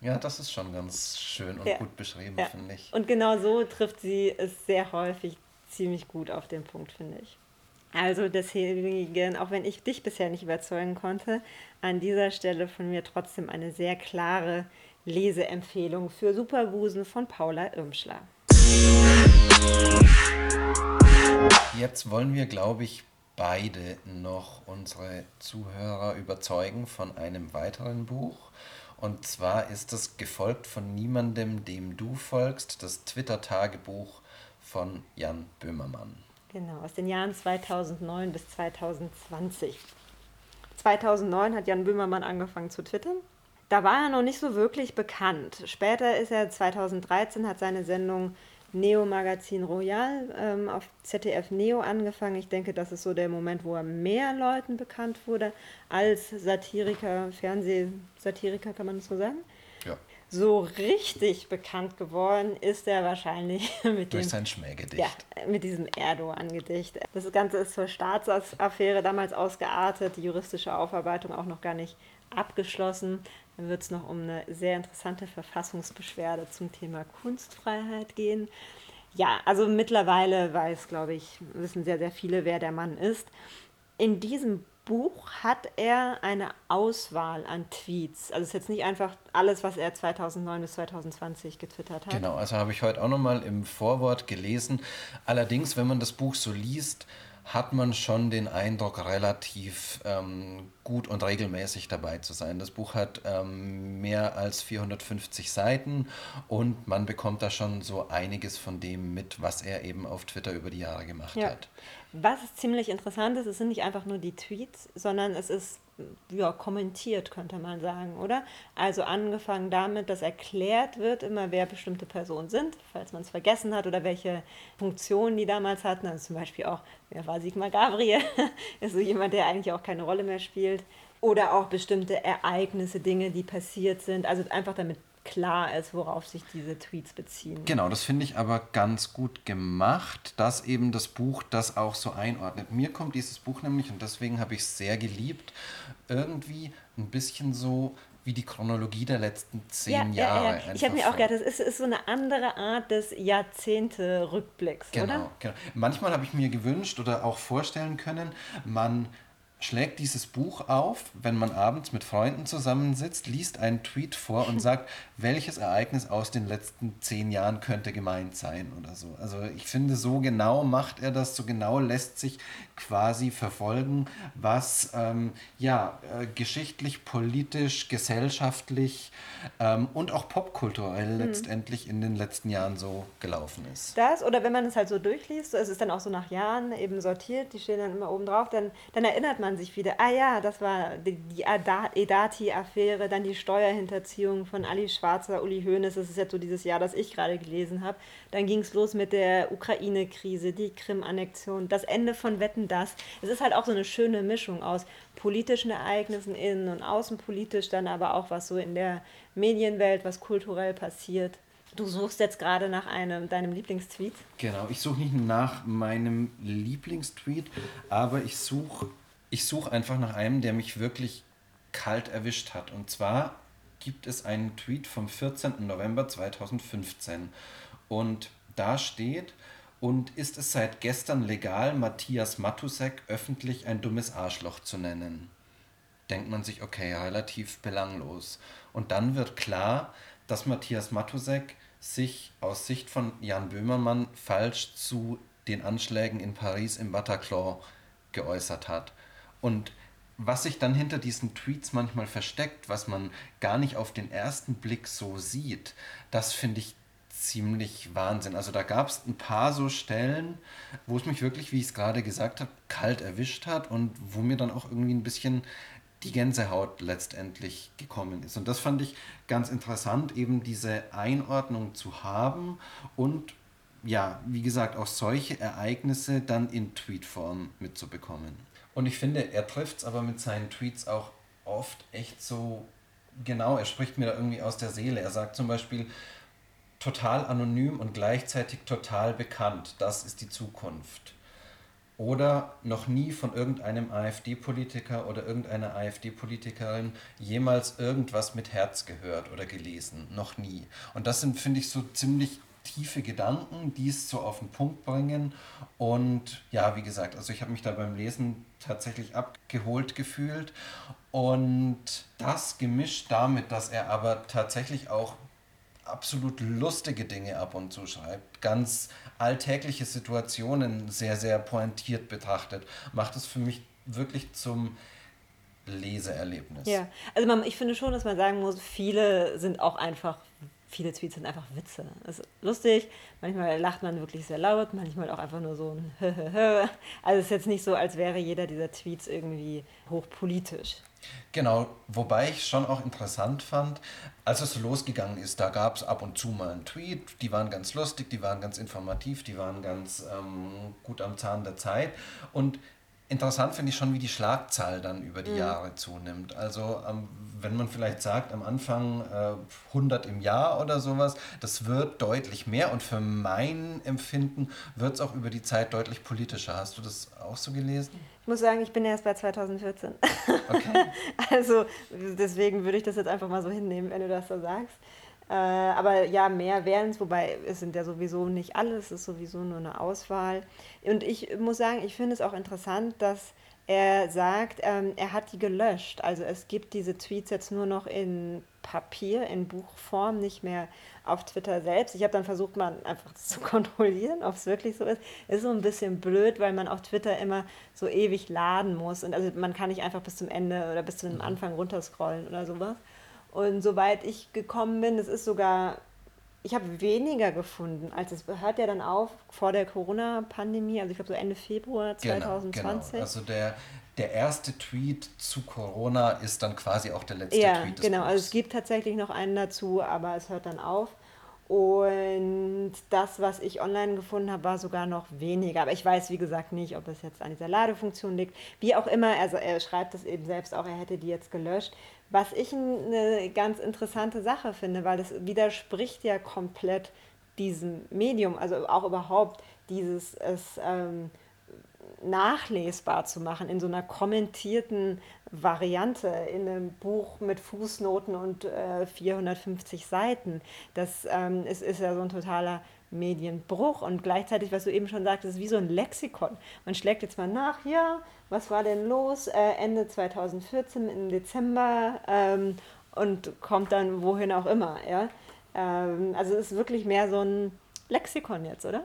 Ja, das ist schon ganz schön und ja. gut beschrieben, ja. finde ich. Und genau so trifft sie es sehr häufig ziemlich gut auf den Punkt, finde ich. Also deswegen, auch wenn ich dich bisher nicht überzeugen konnte, an dieser Stelle von mir trotzdem eine sehr klare Leseempfehlung für Superbusen von Paula Irmschler. Jetzt wollen wir, glaube ich, beide noch unsere Zuhörer überzeugen von einem weiteren Buch. Und zwar ist es gefolgt von niemandem, dem du folgst, das Twitter-Tagebuch von Jan Böhmermann. Genau, aus den Jahren 2009 bis 2020. 2009 hat Jan Böhmermann angefangen zu twittern. Da war er noch nicht so wirklich bekannt. Später ist er 2013, hat seine Sendung Neo Magazin Royal ähm, auf ZDF Neo angefangen. Ich denke, das ist so der Moment, wo er mehr Leuten bekannt wurde als Satiriker, Fernsehsatiriker, kann man das so sagen? Ja. So richtig bekannt geworden ist er wahrscheinlich mit Durch dem, sein Schmähgedicht. Ja, mit diesem Erdogan-Gedicht. Das Ganze ist zur Staatsaffäre damals ausgeartet, die juristische Aufarbeitung auch noch gar nicht abgeschlossen. Dann wird es noch um eine sehr interessante Verfassungsbeschwerde zum Thema Kunstfreiheit gehen. Ja, also mittlerweile weiß, glaube ich, wissen sehr, sehr viele, wer der Mann ist. In diesem Buch hat er eine Auswahl an Tweets. Also es ist jetzt nicht einfach alles, was er 2009 bis 2020 getwittert hat. Genau, also habe ich heute auch nochmal im Vorwort gelesen. Allerdings, wenn man das Buch so liest, hat man schon den Eindruck, relativ ähm, gut und regelmäßig dabei zu sein. Das Buch hat ähm, mehr als 450 Seiten und man bekommt da schon so einiges von dem mit, was er eben auf Twitter über die Jahre gemacht ja. hat. Was ziemlich interessant ist, es sind nicht einfach nur die Tweets, sondern es ist ja, kommentiert, könnte man sagen, oder? Also angefangen damit, dass erklärt wird immer, wer bestimmte Personen sind, falls man es vergessen hat oder welche Funktionen die damals hatten. Also zum Beispiel auch, wer war Sigmar Gabriel? ist so jemand, der eigentlich auch keine Rolle mehr spielt. Oder auch bestimmte Ereignisse, Dinge, die passiert sind. Also einfach damit klar ist, worauf sich diese Tweets beziehen. Genau, das finde ich aber ganz gut gemacht, dass eben das Buch das auch so einordnet. Mir kommt dieses Buch nämlich, und deswegen habe ich es sehr geliebt, irgendwie ein bisschen so wie die Chronologie der letzten zehn ja, Jahre. Ja, ja. Ich habe mir auch gedacht, das ist, ist, so eine andere Art des Jahrzehnte-Rückblicks, genau, oder? Genau. Manchmal habe ich mir gewünscht oder auch vorstellen können, man schlägt dieses Buch auf, wenn man abends mit Freunden zusammensitzt, liest einen Tweet vor und sagt, welches Ereignis aus den letzten zehn Jahren könnte gemeint sein oder so. Also ich finde, so genau macht er das, so genau lässt sich quasi verfolgen, was ähm, ja äh, geschichtlich, politisch, gesellschaftlich ähm, und auch popkulturell mhm. letztendlich in den letzten Jahren so gelaufen ist. Das oder wenn man es halt so durchliest, es ist dann auch so nach Jahren eben sortiert, die stehen dann immer oben drauf, dann, dann erinnert man sich wieder, ah ja, das war die, die Edati-Affäre, dann die Steuerhinterziehung von Ali Schwarzer, Uli Hoeneß, das ist jetzt so dieses Jahr, das ich gerade gelesen habe. Dann ging es los mit der Ukraine-Krise, die Krim-Annexion, das Ende von Wetten das. Es ist halt auch so eine schöne Mischung aus politischen Ereignissen innen und außenpolitisch, dann aber auch was so in der Medienwelt, was kulturell passiert. Du suchst jetzt gerade nach einem deinem Lieblingstweet. Genau, ich suche nicht nach meinem Lieblingstweet, aber ich suche ich such einfach nach einem, der mich wirklich kalt erwischt hat. Und zwar gibt es einen Tweet vom 14. November 2015. Und da steht, und ist es seit gestern legal, Matthias Matusek öffentlich ein dummes Arschloch zu nennen? Denkt man sich, okay, relativ belanglos. Und dann wird klar, dass Matthias Matusek sich aus Sicht von Jan Böhmermann falsch zu den Anschlägen in Paris im Bataclan geäußert hat. Und was sich dann hinter diesen Tweets manchmal versteckt, was man gar nicht auf den ersten Blick so sieht, das finde ich ziemlich Wahnsinn. Also da gab es ein paar so Stellen, wo es mich wirklich, wie ich es gerade gesagt habe, kalt erwischt hat und wo mir dann auch irgendwie ein bisschen die Gänsehaut letztendlich gekommen ist. Und das fand ich ganz interessant, eben diese Einordnung zu haben und ja, wie gesagt, auch solche Ereignisse dann in Tweetform mitzubekommen. Und ich finde, er trifft es aber mit seinen Tweets auch oft echt so genau. Er spricht mir da irgendwie aus der Seele. Er sagt zum Beispiel, total anonym und gleichzeitig total bekannt. Das ist die Zukunft. Oder noch nie von irgendeinem AfD-Politiker oder irgendeiner AfD-Politikerin jemals irgendwas mit Herz gehört oder gelesen. Noch nie. Und das sind, finde ich, so ziemlich tiefe Gedanken, die es so auf den Punkt bringen. Und ja, wie gesagt, also ich habe mich da beim Lesen tatsächlich abgeholt gefühlt. Und das gemischt damit, dass er aber tatsächlich auch absolut lustige Dinge ab und zu schreibt, ganz alltägliche Situationen sehr, sehr pointiert betrachtet, macht es für mich wirklich zum Leseerlebnis. Ja, also man, ich finde schon, dass man sagen muss, viele sind auch einfach viele Tweets sind einfach Witze. Das ist lustig, manchmal lacht man wirklich sehr laut, manchmal auch einfach nur so ein Also es ist jetzt nicht so, als wäre jeder dieser Tweets irgendwie hochpolitisch. Genau, wobei ich schon auch interessant fand, als es so losgegangen ist, da gab es ab und zu mal einen Tweet, die waren ganz lustig, die waren ganz informativ, die waren ganz ähm, gut am Zahn der Zeit. Und interessant finde ich schon, wie die Schlagzahl dann über die mhm. Jahre zunimmt. Also ähm, wenn man vielleicht sagt, am Anfang äh, 100 im Jahr oder sowas, das wird deutlich mehr und für mein Empfinden wird es auch über die Zeit deutlich politischer. Hast du das auch so gelesen? Ich muss sagen, ich bin erst bei 2014. Okay. also deswegen würde ich das jetzt einfach mal so hinnehmen, wenn du das so sagst. Äh, aber ja, mehr wären es, wobei es sind ja sowieso nicht alle, es ist sowieso nur eine Auswahl. Und ich muss sagen, ich finde es auch interessant, dass Er sagt, ähm, er hat die gelöscht. Also es gibt diese Tweets jetzt nur noch in Papier, in Buchform, nicht mehr auf Twitter selbst. Ich habe dann versucht, mal einfach zu kontrollieren, ob es wirklich so ist. Ist so ein bisschen blöd, weil man auf Twitter immer so ewig laden muss. Und also man kann nicht einfach bis zum Ende oder bis zum mhm. Anfang runterscrollen oder sowas. Und soweit ich gekommen bin, es ist sogar ich habe weniger gefunden, als es hört ja dann auf vor der Corona-Pandemie, also ich glaube so Ende Februar 2020. Genau, genau. Also der, der erste Tweet zu Corona ist dann quasi auch der letzte ja, Tweet des genau. Buchs. Also es gibt tatsächlich noch einen dazu, aber es hört dann auf. Und das, was ich online gefunden habe, war sogar noch weniger. Aber ich weiß, wie gesagt, nicht, ob es jetzt an dieser Ladefunktion liegt. Wie auch immer, also er schreibt es eben selbst auch, er hätte die jetzt gelöscht. Was ich eine ganz interessante Sache finde, weil es widerspricht ja komplett diesem Medium, also auch überhaupt dieses es ähm, nachlesbar zu machen in so einer kommentierten Variante, in einem Buch mit Fußnoten und äh, 450 Seiten. Das ähm, ist, ist ja so ein totaler Medienbruch und gleichzeitig, was du eben schon sagtest, ist wie so ein Lexikon. Man schlägt jetzt mal nach, ja, was war denn los äh, Ende 2014 im Dezember ähm, und kommt dann wohin auch immer. Ja? Ähm, also es ist wirklich mehr so ein Lexikon jetzt, oder?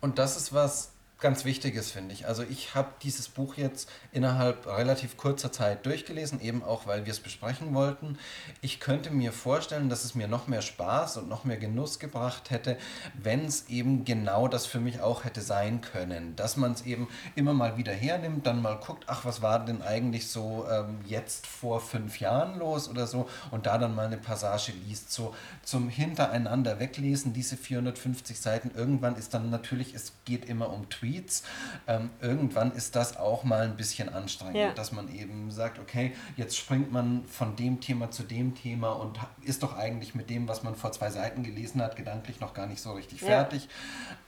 Und das ist was, ganz Wichtiges, finde ich. Also ich habe dieses Buch jetzt innerhalb relativ kurzer Zeit durchgelesen, eben auch, weil wir es besprechen wollten. Ich könnte mir vorstellen, dass es mir noch mehr Spaß und noch mehr Genuss gebracht hätte, wenn es eben genau das für mich auch hätte sein können. Dass man es eben immer mal wieder hernimmt, dann mal guckt, ach, was war denn eigentlich so ähm, jetzt vor fünf Jahren los oder so und da dann mal eine Passage liest. So zum Hintereinander weglesen, diese 450 Seiten. Irgendwann ist dann natürlich, es geht immer um Tweets Tweets. Ähm, irgendwann ist das auch mal ein bisschen anstrengend, ja. dass man eben sagt, okay, jetzt springt man von dem Thema zu dem Thema und ist doch eigentlich mit dem, was man vor zwei Seiten gelesen hat, gedanklich noch gar nicht so richtig ja. fertig.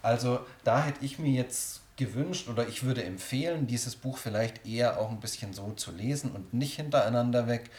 Also da hätte ich mir jetzt gewünscht oder ich würde empfehlen, dieses Buch vielleicht eher auch ein bisschen so zu lesen und nicht hintereinander weg.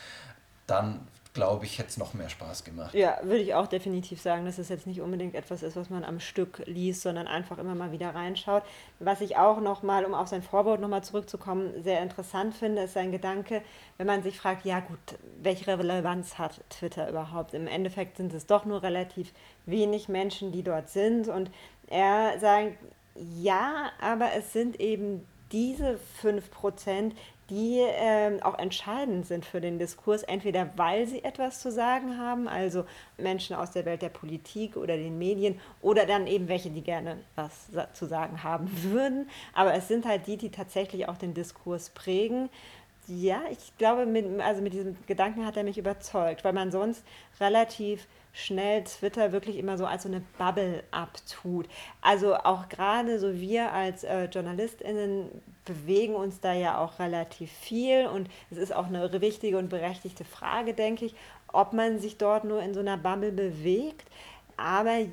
Dann glaube ich, hätte es noch mehr Spaß gemacht. Ja, würde ich auch definitiv sagen, dass es jetzt nicht unbedingt etwas ist, was man am Stück liest, sondern einfach immer mal wieder reinschaut. Was ich auch nochmal, um auf sein Vorwort nochmal zurückzukommen, sehr interessant finde, ist sein Gedanke, wenn man sich fragt, ja gut, welche Relevanz hat Twitter überhaupt? Im Endeffekt sind es doch nur relativ wenig Menschen, die dort sind. Und er sagt, ja, aber es sind eben diese 5%, die ähm, auch entscheidend sind für den Diskurs, entweder weil sie etwas zu sagen haben, also Menschen aus der Welt der Politik oder den Medien, oder dann eben welche, die gerne was zu sagen haben würden. Aber es sind halt die, die tatsächlich auch den Diskurs prägen. Ja, ich glaube, mit, also mit diesem Gedanken hat er mich überzeugt, weil man sonst relativ schnell Twitter wirklich immer so als so eine Bubble abtut. Also auch gerade so wir als äh, JournalistInnen bewegen uns da ja auch relativ viel und es ist auch eine wichtige und berechtigte Frage, denke ich, ob man sich dort nur in so einer Bubble bewegt. Aber äh,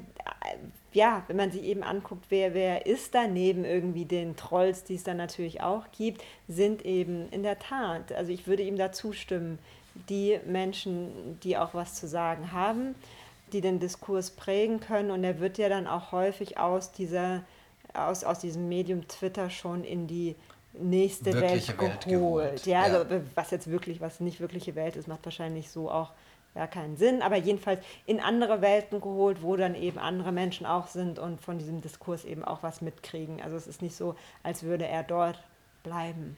ja, wenn man sich eben anguckt, wer, wer ist da neben irgendwie den Trolls, die es dann natürlich auch gibt, sind eben in der Tat, also ich würde ihm da zustimmen, die Menschen, die auch was zu sagen haben, die den Diskurs prägen können. Und er wird ja dann auch häufig aus, dieser, aus, aus diesem Medium Twitter schon in die nächste Welt geholt. Welt geholt. Ja, ja. Also, was jetzt wirklich, was nicht wirkliche Welt ist, macht wahrscheinlich so auch ja, keinen Sinn, aber jedenfalls in andere Welten geholt, wo dann eben andere Menschen auch sind und von diesem Diskurs eben auch was mitkriegen. Also es ist nicht so, als würde er dort bleiben.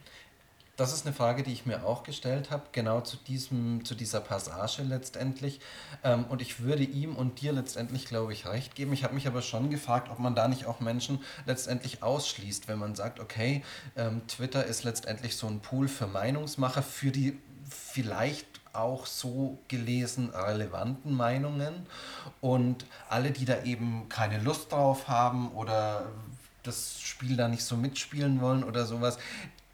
Das ist eine Frage, die ich mir auch gestellt habe, genau zu, diesem, zu dieser Passage letztendlich. Ähm, und ich würde ihm und dir letztendlich, glaube ich, recht geben. Ich habe mich aber schon gefragt, ob man da nicht auch Menschen letztendlich ausschließt, wenn man sagt, okay, ähm, Twitter ist letztendlich so ein Pool für Meinungsmacher, für die vielleicht auch so gelesen relevanten Meinungen. Und alle, die da eben keine Lust drauf haben oder das Spiel da nicht so mitspielen wollen oder sowas,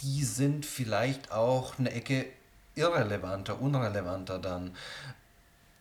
die sind vielleicht auch eine Ecke irrelevanter, unrelevanter dann.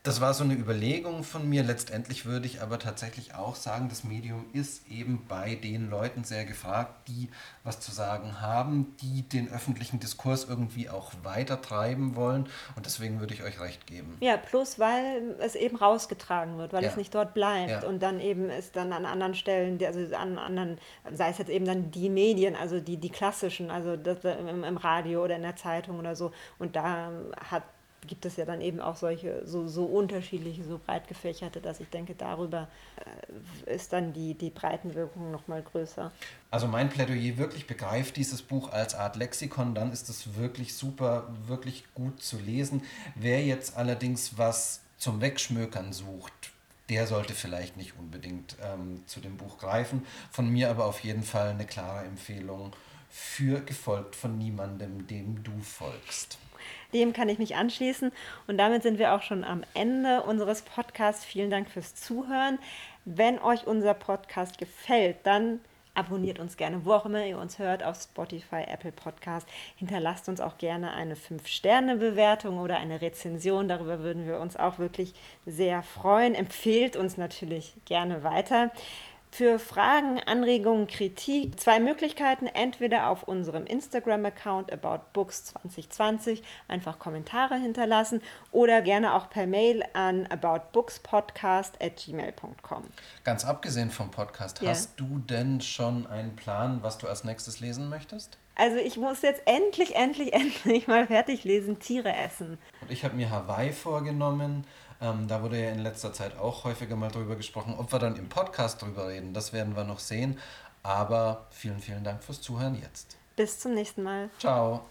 Das war so eine Überlegung von mir. Letztendlich würde ich aber tatsächlich auch sagen, das Medium ist eben bei den Leuten sehr gefragt, die was zu sagen haben, die den öffentlichen Diskurs irgendwie auch weiter treiben wollen. Und deswegen würde ich euch recht geben. Ja, plus weil es eben rausgetragen wird, weil Ja. es nicht dort bleibt Ja. und dann eben ist dann an anderen Stellen, also an anderen, sei es jetzt eben dann die Medien, also die, die klassischen, also das, im, im Radio oder in der Zeitung oder so. Und da hat gibt es ja dann eben auch solche so, so unterschiedliche, so breit gefächerte, dass ich denke, darüber äh, ist dann die, die Breitenwirkung nochmal größer. Also mein Plädoyer wirklich begreift dieses Buch als Art Lexikon, dann ist es wirklich super, wirklich gut zu lesen. Wer jetzt allerdings was zum Wegschmökern sucht, der sollte vielleicht nicht unbedingt ähm, zu dem Buch greifen. Von mir aber auf jeden Fall eine klare Empfehlung für gefolgt von niemandem, dem du folgst. Dem kann ich mich anschließen. Und damit sind wir auch schon am Ende unseres Podcasts. Vielen Dank fürs Zuhören. Wenn euch unser Podcast gefällt, dann abonniert uns gerne, wo auch immer ihr uns hört, auf Spotify, Apple Podcast. Hinterlasst uns auch gerne eine 5-Sterne-Bewertung oder eine Rezension. Darüber würden wir uns auch wirklich sehr freuen. Empfehlt uns natürlich gerne weiter. Für Fragen, Anregungen, Kritik zwei Möglichkeiten. Entweder auf unserem Instagram-Account About Books 2020 einfach Kommentare hinterlassen oder gerne auch per Mail an aboutbookspodcast at gmail.com. Ganz abgesehen vom Podcast, Ja. hast du denn schon einen Plan, was du als nächstes lesen möchtest? Also ich muss jetzt endlich, endlich, endlich mal fertig lesen, Tiere essen. Und ich habe mir Hawaii vorgenommen. Ähm, da wurde ja in letzter Zeit auch häufiger mal drüber gesprochen. Ob wir dann im Podcast drüber reden, das werden wir noch sehen. Aber vielen, vielen Dank fürs Zuhören jetzt. Bis zum nächsten Mal. Ciao.